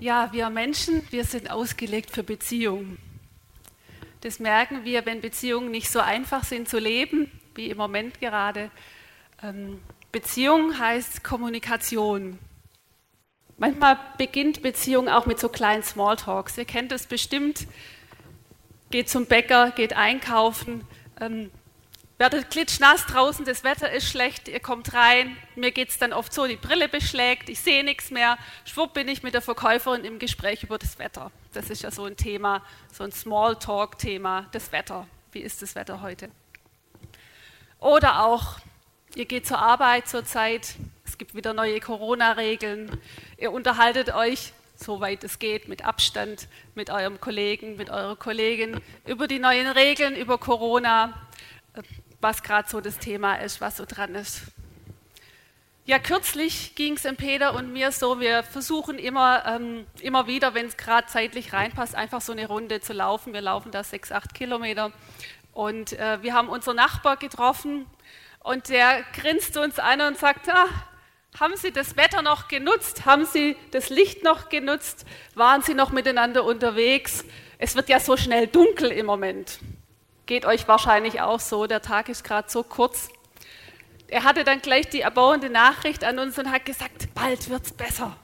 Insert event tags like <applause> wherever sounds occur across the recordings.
Ja, wir Menschen, wir sind ausgelegt für Beziehungen. Das merken wir, wenn Beziehungen nicht so einfach sind zu leben, wie im Moment gerade. Ähm, Beziehung heißt Kommunikation. Manchmal beginnt Beziehung auch mit so kleinen Smalltalks. Ihr kennt es bestimmt. Geht zum Bäcker, geht einkaufen, ähm, werdet klitschnass draußen, das Wetter ist schlecht, ihr kommt rein, mir geht es dann oft so, die Brille beschlägt, ich sehe nichts mehr, schwupp bin ich mit der Verkäuferin im Gespräch über das Wetter. Das ist ja so ein Thema, so ein Smalltalk-Thema, das Wetter. Wie ist das Wetter heute? Oder auch, ihr geht zur Arbeit zurzeit, es gibt wieder neue Corona-Regeln, ihr unterhaltet euch, soweit es geht, mit Abstand, mit eurem Kollegen, mit eurer Kollegin über die neuen Regeln, über Corona was gerade so das Thema ist, was so dran ist. Ja, kürzlich ging es im Peter und mir so, wir versuchen immer, ähm, immer wieder, wenn es gerade zeitlich reinpasst, einfach so eine Runde zu laufen. Wir laufen da sechs, acht Kilometer und äh, wir haben unseren Nachbar getroffen und der grinst uns an und sagt, ah, haben Sie das Wetter noch genutzt? Haben Sie das Licht noch genutzt? Waren Sie noch miteinander unterwegs? Es wird ja so schnell dunkel im Moment. Geht euch wahrscheinlich auch so, der Tag ist gerade so kurz. Er hatte dann gleich die erbauende Nachricht an uns und hat gesagt, bald wird es besser.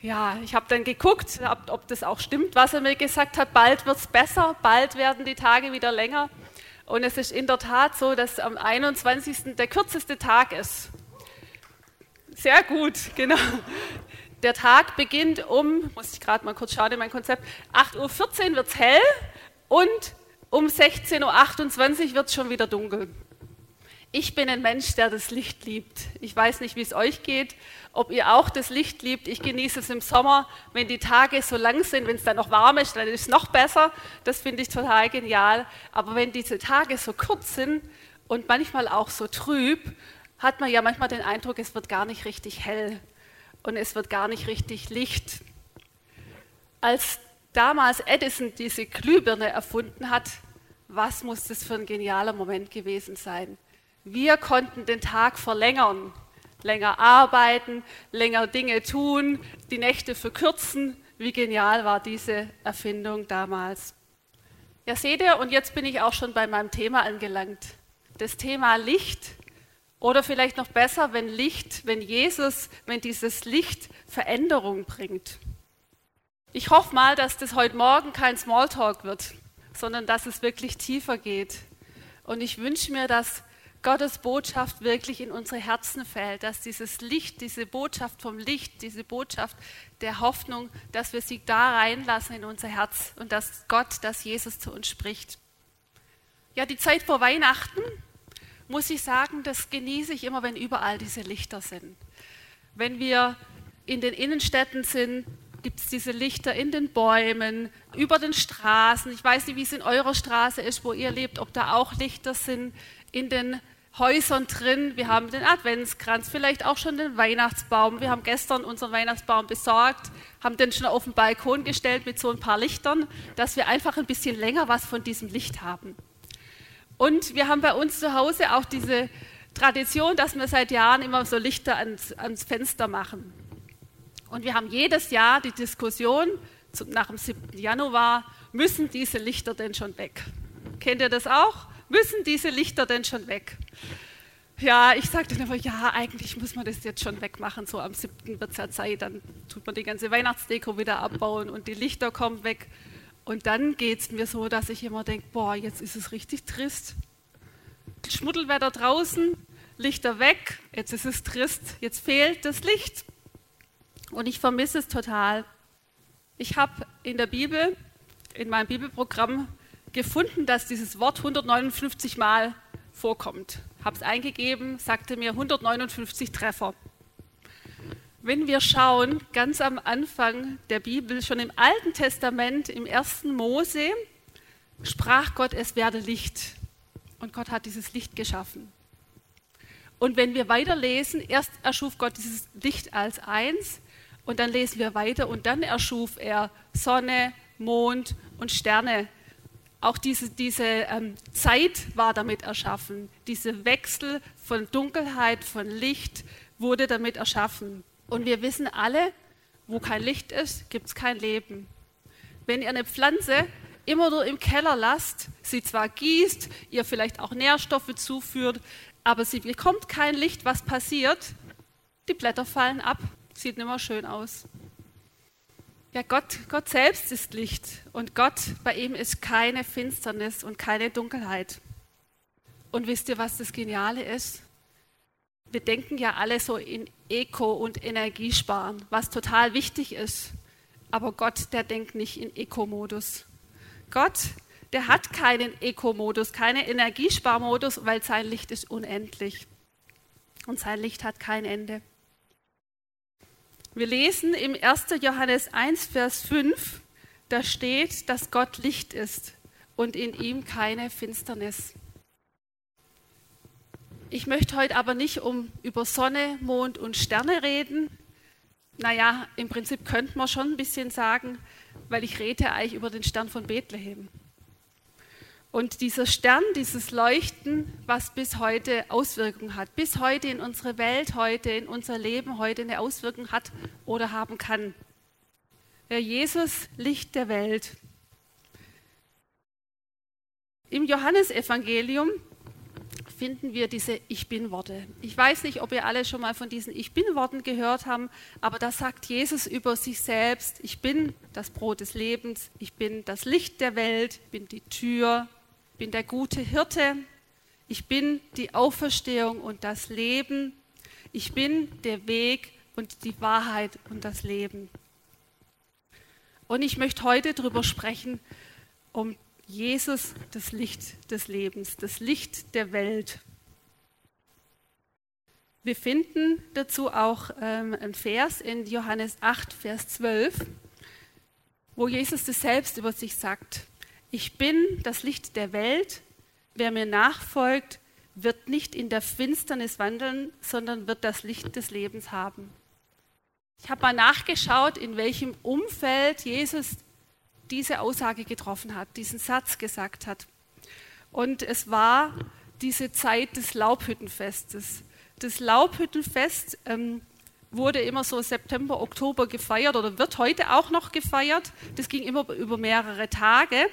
Ja, ich habe dann geguckt, ob, ob das auch stimmt, was er mir gesagt hat. Bald wird es besser, bald werden die Tage wieder länger. Und es ist in der Tat so, dass am 21. der kürzeste Tag ist. Sehr gut, <laughs> genau. Der Tag beginnt um, muss ich gerade mal kurz schauen in mein Konzept, 8.14 Uhr wird es hell und um 16.28 Uhr wird es schon wieder dunkel. Ich bin ein Mensch, der das Licht liebt. Ich weiß nicht, wie es euch geht, ob ihr auch das Licht liebt. Ich genieße es im Sommer, wenn die Tage so lang sind, wenn es dann noch warm ist, dann ist es noch besser. Das finde ich total genial. Aber wenn diese Tage so kurz sind und manchmal auch so trüb, hat man ja manchmal den Eindruck, es wird gar nicht richtig hell und es wird gar nicht richtig Licht. Als damals Edison diese Glühbirne erfunden hat, was muss das für ein genialer Moment gewesen sein? Wir konnten den Tag verlängern, länger arbeiten, länger Dinge tun, die Nächte verkürzen. Wie genial war diese Erfindung damals? Ja, seht ihr, und jetzt bin ich auch schon bei meinem Thema angelangt. Das Thema Licht oder vielleicht noch besser, wenn Licht, wenn Jesus, wenn dieses Licht Veränderung bringt. Ich hoffe mal, dass das heute Morgen kein Smalltalk wird, sondern dass es wirklich tiefer geht. Und ich wünsche mir, dass Gottes Botschaft wirklich in unsere Herzen fällt, dass dieses Licht, diese Botschaft vom Licht, diese Botschaft der Hoffnung, dass wir sie da reinlassen in unser Herz und dass Gott, dass Jesus zu uns spricht. Ja, die Zeit vor Weihnachten, muss ich sagen, das genieße ich immer, wenn überall diese Lichter sind. Wenn wir in den Innenstädten sind, gibt es diese Lichter in den Bäumen, über den Straßen. Ich weiß nicht, wie es in eurer Straße ist, wo ihr lebt, ob da auch Lichter sind in den Häusern drin. Wir haben den Adventskranz, vielleicht auch schon den Weihnachtsbaum. Wir haben gestern unseren Weihnachtsbaum besorgt, haben den schon auf den Balkon gestellt mit so ein paar Lichtern, dass wir einfach ein bisschen länger was von diesem Licht haben. Und wir haben bei uns zu Hause auch diese Tradition, dass wir seit Jahren immer so Lichter ans, ans Fenster machen. Und wir haben jedes Jahr die Diskussion nach dem 7. Januar, müssen diese Lichter denn schon weg? Kennt ihr das auch? Müssen diese Lichter denn schon weg? Ja, ich sagte dann immer, ja, eigentlich muss man das jetzt schon wegmachen. So am 7. wird es ja Zeit, dann tut man die ganze Weihnachtsdeko wieder abbauen und die Lichter kommen weg. Und dann geht es mir so, dass ich immer denke, boah, jetzt ist es richtig trist. Schmuddelwetter draußen, Lichter weg, jetzt ist es trist, jetzt fehlt das Licht. Und ich vermisse es total. Ich habe in der Bibel, in meinem Bibelprogramm gefunden, dass dieses Wort 159 Mal vorkommt. Habe es eingegeben, sagte mir 159 Treffer. Wenn wir schauen, ganz am Anfang der Bibel, schon im Alten Testament, im ersten Mose, sprach Gott, es werde Licht. Und Gott hat dieses Licht geschaffen. Und wenn wir weiterlesen, erst erschuf Gott dieses Licht als eins und dann lesen wir weiter und dann erschuf er Sonne, Mond und Sterne. Auch diese, diese ähm, Zeit war damit erschaffen. Diese Wechsel von Dunkelheit, von Licht wurde damit erschaffen. Und wir wissen alle, Wo kein Licht ist, gibt es kein Leben. Wenn ihr eine Pflanze immer nur im Keller lasst, sie zwar gießt, ihr vielleicht auch Nährstoffe zuführt, aber sie bekommt kein Licht, was passiert? Die Blätter fallen ab, sieht nicht mehr schön aus. Ja, Gott, Gott selbst ist Licht und Gott, bei ihm ist keine Finsternis und keine Dunkelheit. Und wisst ihr, was das Geniale ist? Wir denken ja alle so in Eco- und Energiesparen, was total wichtig ist. Aber Gott, der denkt nicht in Eco-Modus. Gott, der hat keinen Eco-Modus, keinen Energiesparmodus, weil sein Licht ist unendlich. Und sein Licht hat kein Ende. Wir lesen im 1. Johannes 1, Vers 5, da steht, dass Gott Licht ist und in ihm keine Finsternis. Ich möchte heute aber nicht um über Sonne, Mond und Sterne reden. Naja, im Prinzip könnte man schon ein bisschen sagen, weil ich rede eigentlich über den Stern von Bethlehem. Und dieser Stern, dieses Leuchten, was bis heute Auswirkungen hat, bis heute in unsere Welt heute, in unser Leben heute eine Auswirkung hat oder haben kann. Der Jesus, Licht der Welt. Im Johannesevangelium finden wir diese Ich bin-Worte. Ich weiß nicht, ob ihr alle schon mal von diesen Ich bin-Worten gehört haben, aber da sagt Jesus über sich selbst, ich bin das Brot des Lebens, ich bin das Licht der Welt, ich bin die Tür, bin der gute Hirte, ich bin die Auferstehung und das Leben, ich bin der Weg und die Wahrheit und das Leben. Und ich möchte heute darüber sprechen, um Jesus, das Licht des Lebens, das Licht der Welt. Wir finden dazu auch ähm, einen Vers in Johannes 8, Vers 12, wo Jesus das selbst über sich sagt. Ich bin das Licht der Welt. Wer mir nachfolgt, wird nicht in der Finsternis wandeln, sondern wird das Licht des Lebens haben. Ich habe mal nachgeschaut, in welchem Umfeld Jesus diese Aussage getroffen hat, diesen Satz gesagt hat. Und es war diese Zeit des Laubhüttenfestes. Das Laubhüttenfest ähm, wurde immer so September, Oktober gefeiert oder wird heute auch noch gefeiert. Das ging immer über mehrere Tage.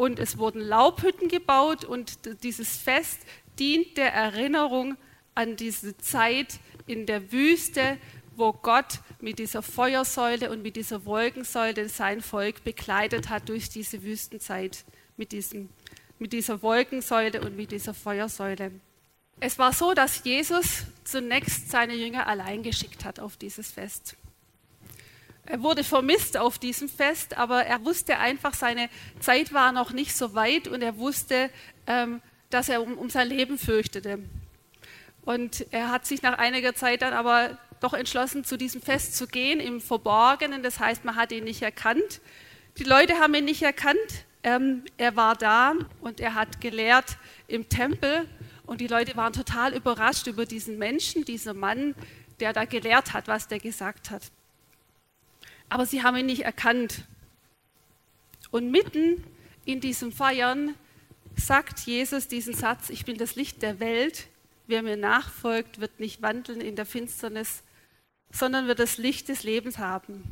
Und es wurden Laubhütten gebaut und dieses Fest dient der Erinnerung an diese Zeit in der Wüste, wo Gott mit dieser Feuersäule und mit dieser Wolkensäule sein Volk begleitet hat durch diese Wüstenzeit mit, diesem, mit dieser Wolkensäule und mit dieser Feuersäule. Es war so, dass Jesus zunächst seine Jünger allein geschickt hat auf dieses Fest. Er wurde vermisst auf diesem Fest, aber er wusste einfach, seine Zeit war noch nicht so weit und er wusste, ähm, dass er um, um sein Leben fürchtete. Und er hat sich nach einiger Zeit dann aber doch entschlossen, zu diesem Fest zu gehen im Verborgenen. Das heißt, man hat ihn nicht erkannt. Die Leute haben ihn nicht erkannt. Ähm, er war da und er hat gelehrt im Tempel. Und die Leute waren total überrascht über diesen Menschen, diesen Mann, der da gelehrt hat, was der gesagt hat. Aber sie haben ihn nicht erkannt. Und mitten in diesem Feiern sagt Jesus diesen Satz, ich bin das Licht der Welt, wer mir nachfolgt, wird nicht wandeln in der Finsternis, sondern wird das Licht des Lebens haben.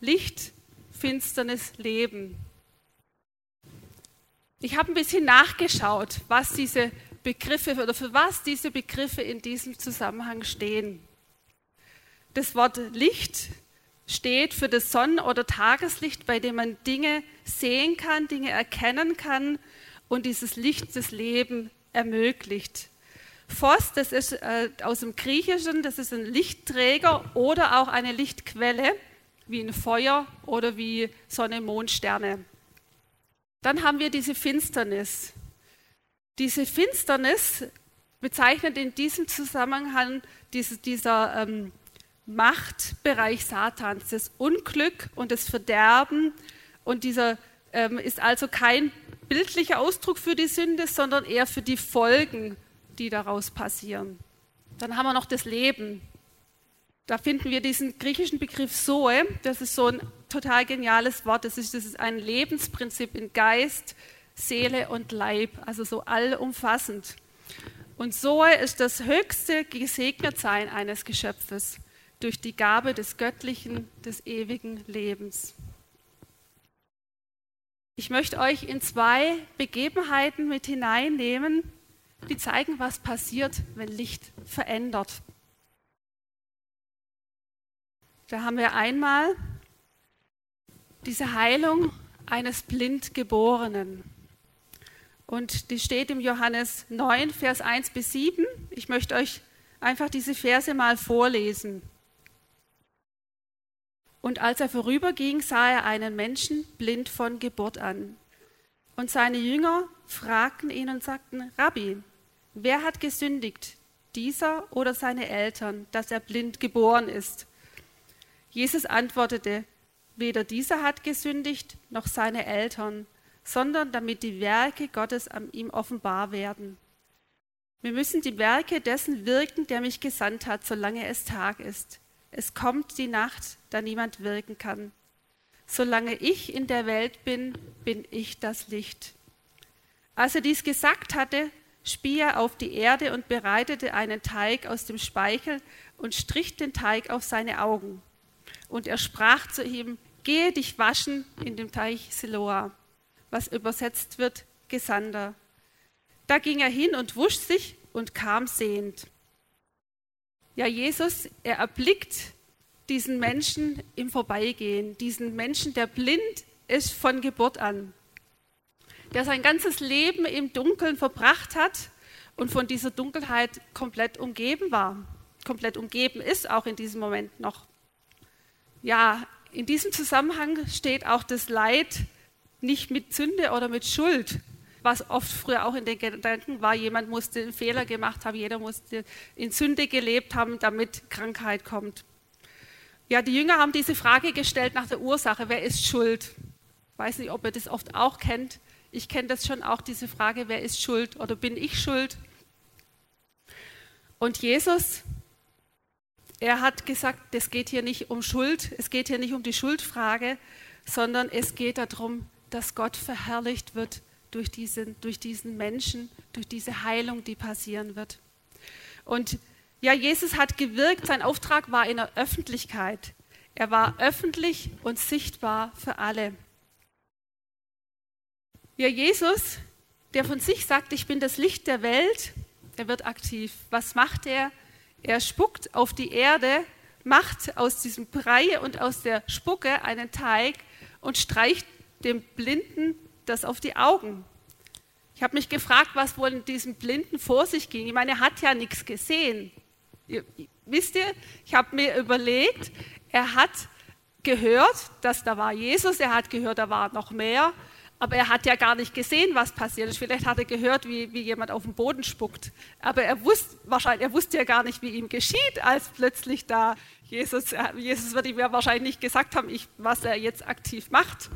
Licht, Finsternis, Leben. Ich habe ein bisschen nachgeschaut, was diese Begriffe oder für was diese Begriffe in diesem Zusammenhang stehen. Das Wort Licht steht für das Sonnen- oder Tageslicht, bei dem man Dinge sehen kann, Dinge erkennen kann und dieses Licht des Lebens ermöglicht. Phos, das ist äh, aus dem Griechischen, das ist ein Lichtträger oder auch eine Lichtquelle, wie ein Feuer oder wie Sonne, Mond, Sterne. Dann haben wir diese Finsternis. Diese Finsternis bezeichnet in diesem Zusammenhang diese, dieser ähm, Machtbereich Satans, das Unglück und das Verderben. Und dieser ähm, ist also kein bildlicher Ausdruck für die Sünde, sondern eher für die Folgen die daraus passieren. Dann haben wir noch das Leben. Da finden wir diesen griechischen Begriff Zoe. Das ist so ein total geniales Wort. Das ist, das ist ein Lebensprinzip in Geist, Seele und Leib, also so allumfassend. Und Zoe ist das höchste Gesegnetsein eines Geschöpfes. Durch die Gabe des göttlichen, des ewigen Lebens. Ich möchte euch in zwei Begebenheiten mit hineinnehmen, die zeigen, was passiert, wenn Licht verändert. Da haben wir einmal diese Heilung eines Blindgeborenen. Und die steht im Johannes 9, Vers 1 bis 7. Ich möchte euch einfach diese Verse mal vorlesen. Und als er vorüberging, sah er einen Menschen blind von Geburt an. Und seine Jünger fragten ihn und sagten, Rabbi, wer hat gesündigt, dieser oder seine Eltern, dass er blind geboren ist? Jesus antwortete, weder dieser hat gesündigt, noch seine Eltern, sondern damit die Werke Gottes an ihm offenbar werden. Wir müssen die Werke dessen wirken, der mich gesandt hat, solange es Tag ist. Es kommt die Nacht, da niemand wirken kann. Solange ich in der Welt bin, bin ich das Licht. Als er dies gesagt hatte, spie er auf die Erde und bereitete einen Teig aus dem Speichel und strich den Teig auf seine Augen. Und er sprach zu ihm, gehe dich waschen in dem Teich Siloa, was übersetzt wird, Gesander. Da ging er hin und wusch sich und kam sehend. Ja, Jesus, er erblickt diesen Menschen im Vorbeigehen, diesen Menschen, der blind ist von Geburt an, der sein ganzes Leben im Dunkeln verbracht hat und von dieser Dunkelheit komplett umgeben war, komplett umgeben ist, auch in diesem Moment noch. Ja, in diesem Zusammenhang steht auch das Leid nicht mit Sünde oder mit Schuld, was oft früher auch in den Gedanken war, jemand musste einen Fehler gemacht haben, jeder musste in Sünde gelebt haben, damit Krankheit kommt. Ja, die Jünger haben diese Frage gestellt nach der Ursache, wer ist schuld? Ich weiß nicht, ob ihr das oft auch kennt. Ich kenne das schon auch, diese Frage, wer ist schuld oder bin ich schuld? Und Jesus, er hat gesagt, es geht hier nicht um Schuld, es geht hier nicht um die Schuldfrage, sondern es geht darum, dass Gott verherrlicht wird durch diesen, durch diesen Menschen, durch diese Heilung, die passieren wird. Und ja, Jesus hat gewirkt, sein Auftrag war in der Öffentlichkeit. Er war öffentlich und sichtbar für alle. Ja, Jesus, der von sich sagt, ich bin das Licht der Welt, der wird aktiv. Was macht er? Er spuckt auf die Erde, macht aus diesem Brei und aus der Spucke einen Teig und streicht dem Blinden das auf die Augen. Ich habe mich gefragt, was wohl in diesem Blinden vor sich ging. Ich meine, er hat ja nichts gesehen. Ihr, wisst ihr, ich habe mir überlegt, er hat gehört, dass da war Jesus, er hat gehört, da war noch mehr, aber er hat ja gar nicht gesehen, was passiert ist. Vielleicht hat er gehört, wie, wie jemand auf den Boden spuckt. Aber er wusste, wahrscheinlich, er wusste ja gar nicht, wie ihm geschieht, als plötzlich da Jesus, Jesus würde ihm ja wahrscheinlich nicht gesagt haben, ich, was er jetzt aktiv macht.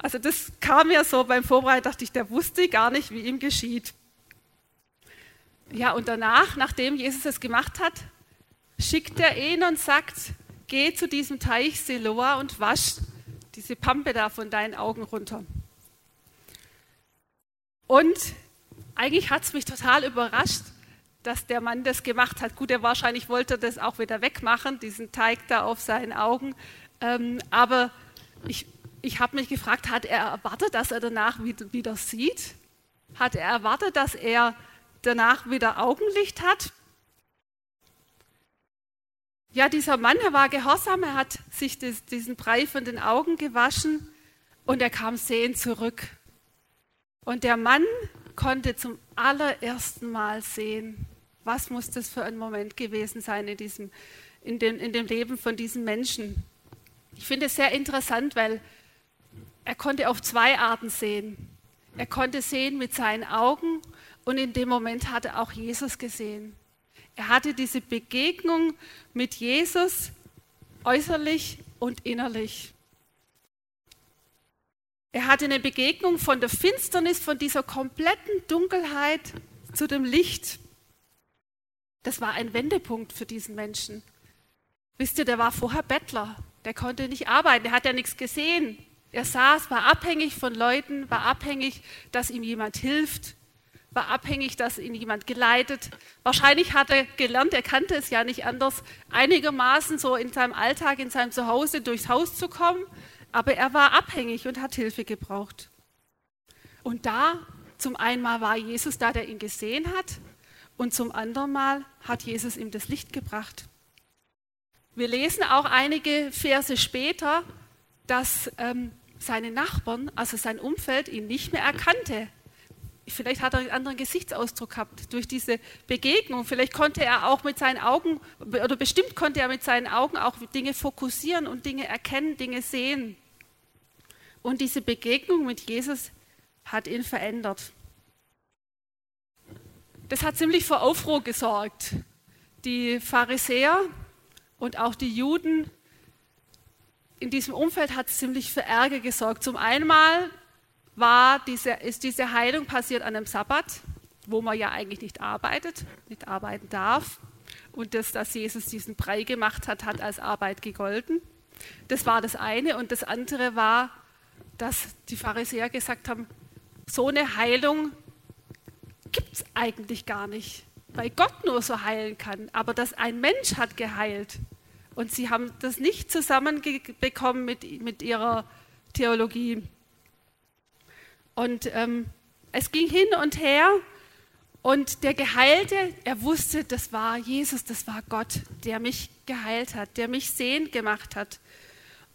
Also das kam mir so beim Vorbereiten, dachte ich, der wusste gar nicht, wie ihm geschieht. Ja, und danach, nachdem Jesus es gemacht hat, schickt er ihn und sagt, geh zu diesem Teich Siloa und wasch diese Pampe da von deinen Augen runter. Und eigentlich hat es mich total überrascht, dass der Mann das gemacht hat. Gut, er wahrscheinlich wollte das auch wieder wegmachen, diesen Teig da auf seinen Augen. Ähm, aber ich ich habe mich gefragt, hat er erwartet, dass er danach wieder, sieht? Hat er erwartet, dass er danach wieder Augenlicht hat? Ja, dieser Mann, er war gehorsam, er hat sich das, diesen Brei von den Augen gewaschen und er kam sehend zurück. Und der Mann konnte zum allerersten Mal sehen, was muss das für ein Moment gewesen sein in, diesem, in, dem, in dem Leben von diesem Menschen. Ich finde es sehr interessant, weil er konnte auf zwei Arten sehen. Er konnte sehen mit seinen Augen und in dem Moment hat er auch Jesus gesehen. Er hatte diese Begegnung mit Jesus äußerlich und innerlich. Er hatte eine Begegnung von der Finsternis, von dieser kompletten Dunkelheit zu dem Licht. Das war ein Wendepunkt für diesen Menschen. Wisst ihr, der war vorher Bettler, der konnte nicht arbeiten, der hat ja nichts gesehen. Er saß, war abhängig von Leuten, war abhängig, dass ihm jemand hilft. war abhängig, dass ihn jemand geleitet. Wahrscheinlich hat er gelernt, er kannte es ja nicht anders, einigermaßen so in seinem Alltag, in seinem Zuhause durchs Haus zu kommen. Aber er war abhängig und hat Hilfe gebraucht. Und da, zum einen Mal war Jesus da, der ihn gesehen hat, und zum anderen Mal hat Jesus ihm das Licht gebracht. Wir lesen auch einige Verse später, dass ähm, seine Nachbarn, also sein Umfeld, ihn nicht mehr erkannte. Vielleicht hat er einen anderen Gesichtsausdruck gehabt durch diese Begegnung. Vielleicht konnte er auch mit seinen Augen, oder bestimmt konnte er mit seinen Augen auch Dinge fokussieren und Dinge erkennen, Dinge sehen. Und diese Begegnung mit Jesus hat ihn verändert. Das hat ziemlich für Aufruhr gesorgt. Die Pharisäer und auch die Juden in diesem Umfeld hat es ziemlich für Ärger gesorgt. Zum einen war diese, ist diese Heilung passiert an einem Sabbat, wo man ja eigentlich nicht arbeitet, nicht arbeiten darf. Und das, dass Jesus diesen Brei gemacht hat, hat als Arbeit gegolten. Das war das eine. Und das andere war, dass die Pharisäer gesagt haben, so eine Heilung gibt es eigentlich gar nicht, weil Gott nur so heilen kann. Aber dass ein Mensch hat geheilt, und sie haben das nicht zusammenbekommen mit, mit ihrer Theologie. Und ähm, es ging hin und her und der Geheilte, er wusste, das war Jesus, das war Gott, der mich geheilt hat, der mich sehend gemacht hat.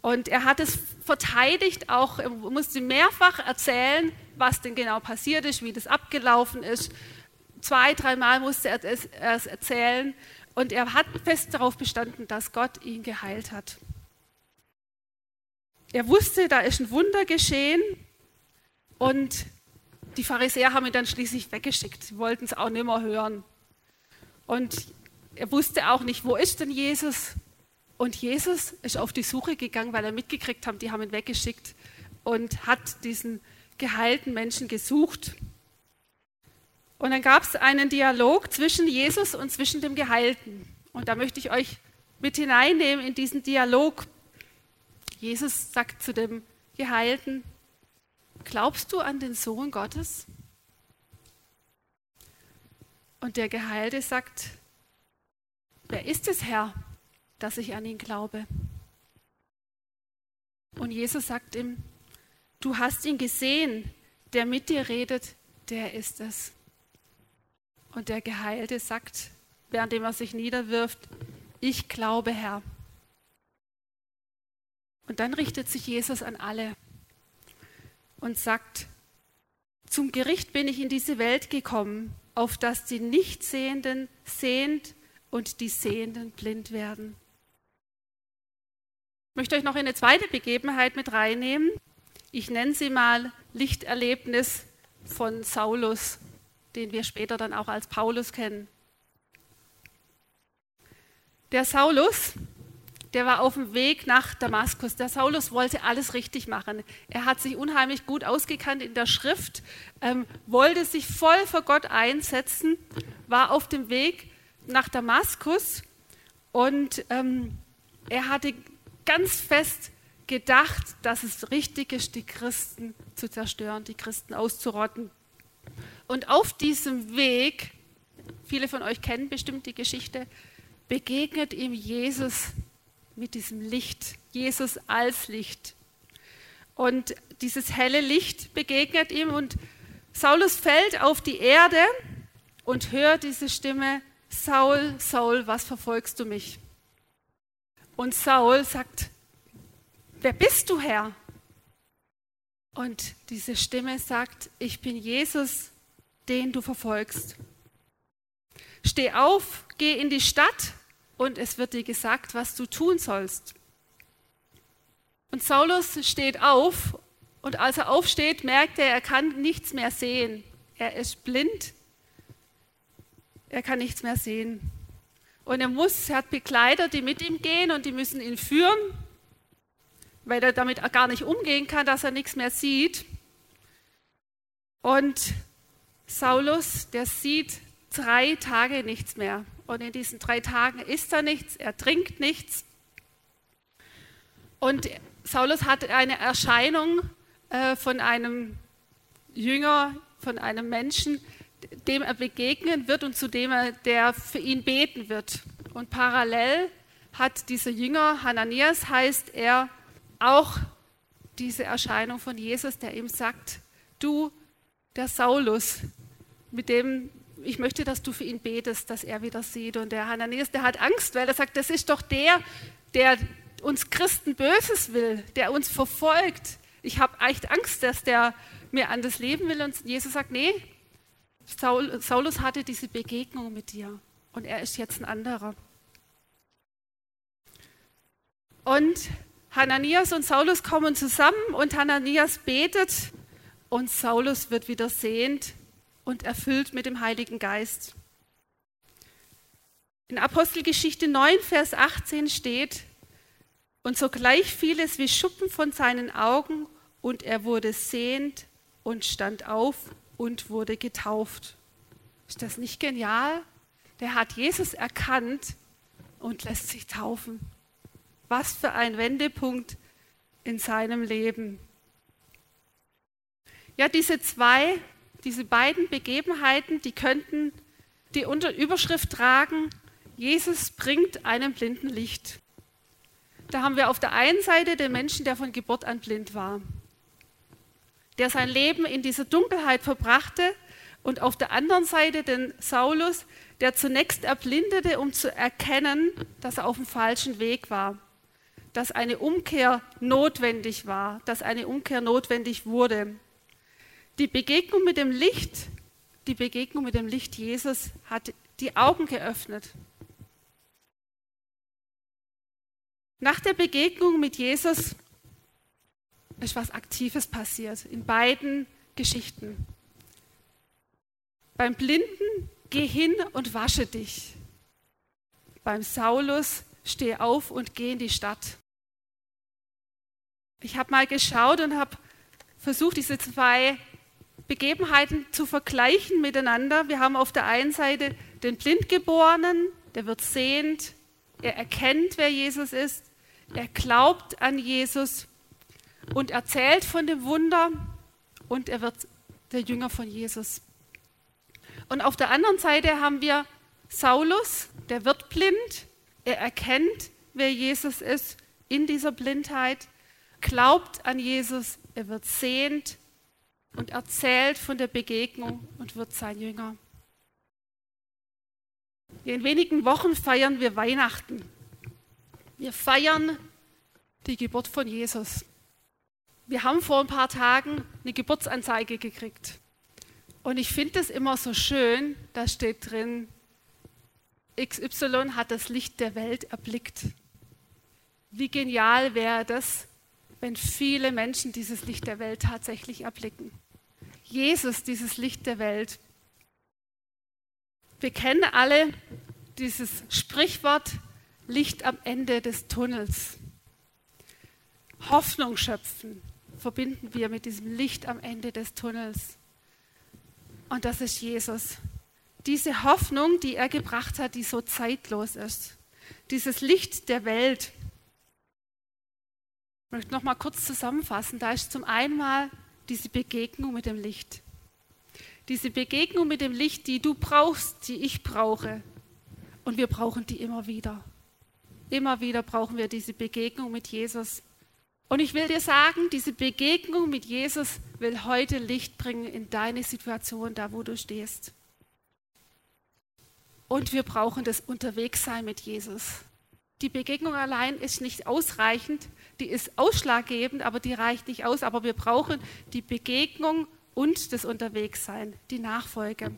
Und er hat es verteidigt, auch er musste mehrfach erzählen, was denn genau passiert ist, wie das abgelaufen ist. Zwei, dreimal musste er es erzählen. Und er hat fest darauf bestanden, dass Gott ihn geheilt hat. Er wusste, da ist ein Wunder geschehen und die Pharisäer haben ihn dann schließlich weggeschickt. Sie wollten es auch nicht mehr hören. Und er wusste auch nicht, wo ist denn Jesus? Und Jesus ist auf die Suche gegangen, weil er mitgekriegt hat, die haben ihn weggeschickt und hat diesen geheilten Menschen gesucht. Und dann gab es einen Dialog zwischen Jesus und zwischen dem Geheilten. Und da möchte ich euch mit hineinnehmen in diesen Dialog. Jesus sagt zu dem Geheilten, glaubst du an den Sohn Gottes? Und der Geheilte sagt, wer ist es, Herr, dass ich an ihn glaube? Und Jesus sagt ihm, du hast ihn gesehen, der mit dir redet, der ist es. Und der Geheilte sagt, währenddem er sich niederwirft, ich glaube, Herr. Und dann richtet sich Jesus an alle und sagt, zum Gericht bin ich in diese Welt gekommen, auf dass die Nichtsehenden sehend und die Sehenden blind werden. Ich möchte euch noch eine zweite Begebenheit mit reinnehmen. Ich nenne sie mal Lichterlebnis von Saulus den wir später dann auch als Paulus kennen. Der Saulus, der war auf dem Weg nach Damaskus. Der Saulus wollte alles richtig machen. Er hat sich unheimlich gut ausgekannt in der Schrift, ähm, wollte sich voll für Gott einsetzen, war auf dem Weg nach Damaskus und ähm, er hatte ganz fest gedacht, dass es richtig ist, die Christen zu zerstören, die Christen auszurotten. Und auf diesem Weg, viele von euch kennen bestimmt die Geschichte, begegnet ihm Jesus mit diesem Licht, Jesus als Licht. Und dieses helle Licht begegnet ihm und Saulus fällt auf die Erde und hört diese Stimme, Saul, Saul, was verfolgst du mich? Und Saul sagt, wer bist du, Herr? Und diese Stimme sagt, ich bin Jesus, den du verfolgst. Steh auf, geh in die Stadt und es wird dir gesagt, was du tun sollst. Und Saulus steht auf und als er aufsteht, merkt er, er kann nichts mehr sehen. Er ist blind. Er kann nichts mehr sehen. Und er muss, er hat Begleiter, die mit ihm gehen und die müssen ihn führen, weil er damit gar nicht umgehen kann, dass er nichts mehr sieht. Und Saulus, der sieht drei Tage nichts mehr. Und in diesen drei Tagen isst er nichts, er trinkt nichts. Und Saulus hat eine Erscheinung äh, von einem Jünger, von einem Menschen, dem er begegnen wird und zu dem er, der für ihn beten wird. Und parallel hat dieser Jünger, Hananias heißt er, auch diese Erscheinung von Jesus, der ihm sagt, du, der Saulus, mit dem ich möchte, dass du für ihn betest, dass er wieder sieht. Und der Hananias, der hat Angst, weil er sagt, das ist doch der, der uns Christen Böses will, der uns verfolgt. Ich habe echt Angst, dass der mir an das Leben will. Und Jesus sagt, nee, Saul, Saulus hatte diese Begegnung mit dir und er ist jetzt ein anderer. Und Hananias und Saulus kommen zusammen und Hananias betet und Saulus wird wieder sehend und erfüllt mit dem Heiligen Geist. In Apostelgeschichte 9, Vers 18 steht, und sogleich fiel es wie Schuppen von seinen Augen und er wurde sehend und stand auf und wurde getauft. Ist das nicht genial? Der hat Jesus erkannt und lässt sich taufen. Was für ein Wendepunkt in seinem Leben. Ja, diese zwei diese beiden Begebenheiten, die könnten die unter Überschrift tragen, Jesus bringt einem Blinden Licht. Da haben wir auf der einen Seite den Menschen, der von Geburt an blind war, der sein Leben in dieser Dunkelheit verbrachte und auf der anderen Seite den Saulus, der zunächst erblindete, um zu erkennen, dass er auf dem falschen Weg war, dass eine Umkehr notwendig war, dass eine Umkehr notwendig wurde. Die Begegnung mit dem Licht, die Begegnung mit dem Licht Jesus hat die Augen geöffnet. Nach der Begegnung mit Jesus ist was Aktives passiert in beiden Geschichten. Beim Blinden, geh hin und wasche dich. Beim Saulus, steh auf und geh in die Stadt. Ich habe mal geschaut und habe versucht, diese zwei Begebenheiten zu vergleichen miteinander. Wir haben auf der einen Seite den Blindgeborenen, der wird sehend, er erkennt, wer Jesus ist, er glaubt an Jesus und erzählt von dem Wunder und er wird der Jünger von Jesus. Und auf der anderen Seite haben wir Saulus, der wird blind, er erkennt, wer Jesus ist in dieser Blindheit, glaubt an Jesus, er wird sehend und erzählt von der Begegnung und wird sein Jünger. In wenigen Wochen feiern wir Weihnachten. Wir feiern die Geburt von Jesus. Wir haben vor ein paar Tagen eine Geburtsanzeige gekriegt. Und ich finde es immer so schön, da steht drin, XY hat das Licht der Welt erblickt. Wie genial wäre das, wenn viele Menschen dieses Licht der Welt tatsächlich erblicken. Jesus, dieses Licht der Welt. Wir kennen alle dieses Sprichwort Licht am Ende des Tunnels. Hoffnung schöpfen verbinden wir mit diesem Licht am Ende des Tunnels. Und das ist Jesus. Diese Hoffnung, die er gebracht hat, die so zeitlos ist. Dieses Licht der Welt. Ich möchte noch mal kurz zusammenfassen. Da ist zum einen mal diese Begegnung mit dem Licht. Diese Begegnung mit dem Licht, die du brauchst, die ich brauche. Und wir brauchen die immer wieder. Immer wieder brauchen wir diese Begegnung mit Jesus. Und ich will dir sagen, diese Begegnung mit Jesus will heute Licht bringen in deine Situation, da wo du stehst. Und wir brauchen das Unterwegssein mit Jesus. Die Begegnung allein ist nicht ausreichend, die ist ausschlaggebend, aber die reicht nicht aus. Aber wir brauchen die Begegnung und das Unterwegssein, die Nachfolge.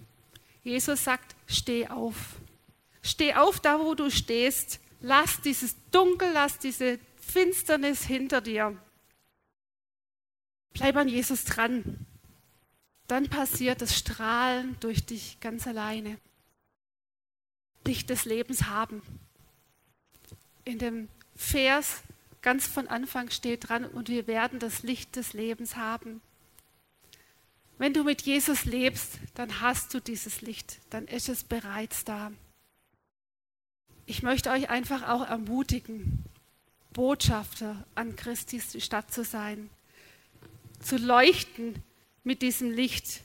Jesus sagt, steh auf. Steh auf da, wo du stehst. Lass dieses Dunkel, lass diese Finsternis hinter dir. Bleib an Jesus dran. Dann passiert das Strahlen durch dich ganz alleine. Licht des Lebens haben. In dem Vers Ganz von Anfang steht dran, und wir werden das Licht des Lebens haben. Wenn du mit Jesus lebst, dann hast du dieses Licht, dann ist es bereits da. Ich möchte euch einfach auch ermutigen, Botschafter an Christi Stadt zu sein, zu leuchten mit diesem Licht.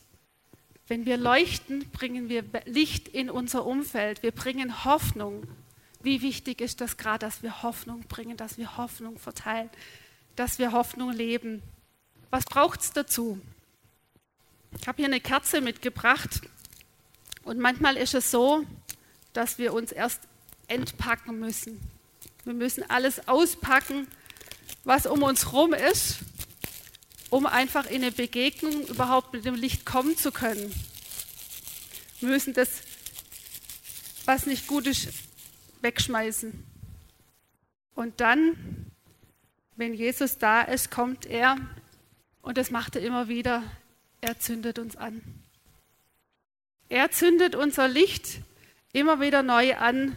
Wenn wir leuchten, bringen wir Licht in unser Umfeld. Wir bringen Hoffnung. Wie wichtig ist das gerade, dass wir Hoffnung bringen, dass wir Hoffnung verteilen, dass wir Hoffnung leben. Was braucht es dazu? Ich habe hier eine Kerze mitgebracht und manchmal ist es so, dass wir uns erst entpacken müssen. Wir müssen alles auspacken, was um uns herum ist, um einfach in eine Begegnung überhaupt mit dem Licht kommen zu können. Wir müssen das, was nicht gut ist, wegschmeißen. Und dann, wenn Jesus da ist, kommt er und das macht er immer wieder. Er zündet uns an. Er zündet unser Licht immer wieder neu an,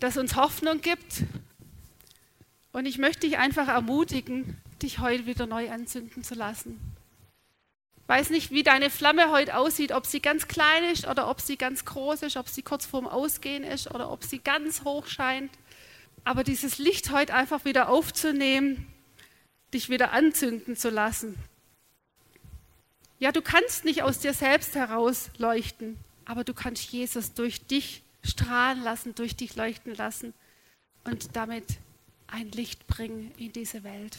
das uns Hoffnung gibt. Und ich möchte dich einfach ermutigen, dich heute wieder neu anzünden zu lassen. Weiß nicht, wie deine Flamme heute aussieht, ob sie ganz klein ist oder ob sie ganz groß ist, ob sie kurz vorm Ausgehen ist oder ob sie ganz hoch scheint. Aber dieses Licht heute einfach wieder aufzunehmen, dich wieder anzünden zu lassen. Ja, du kannst nicht aus dir selbst heraus leuchten, aber du kannst Jesus durch dich strahlen lassen, durch dich leuchten lassen und damit ein Licht bringen in diese Welt.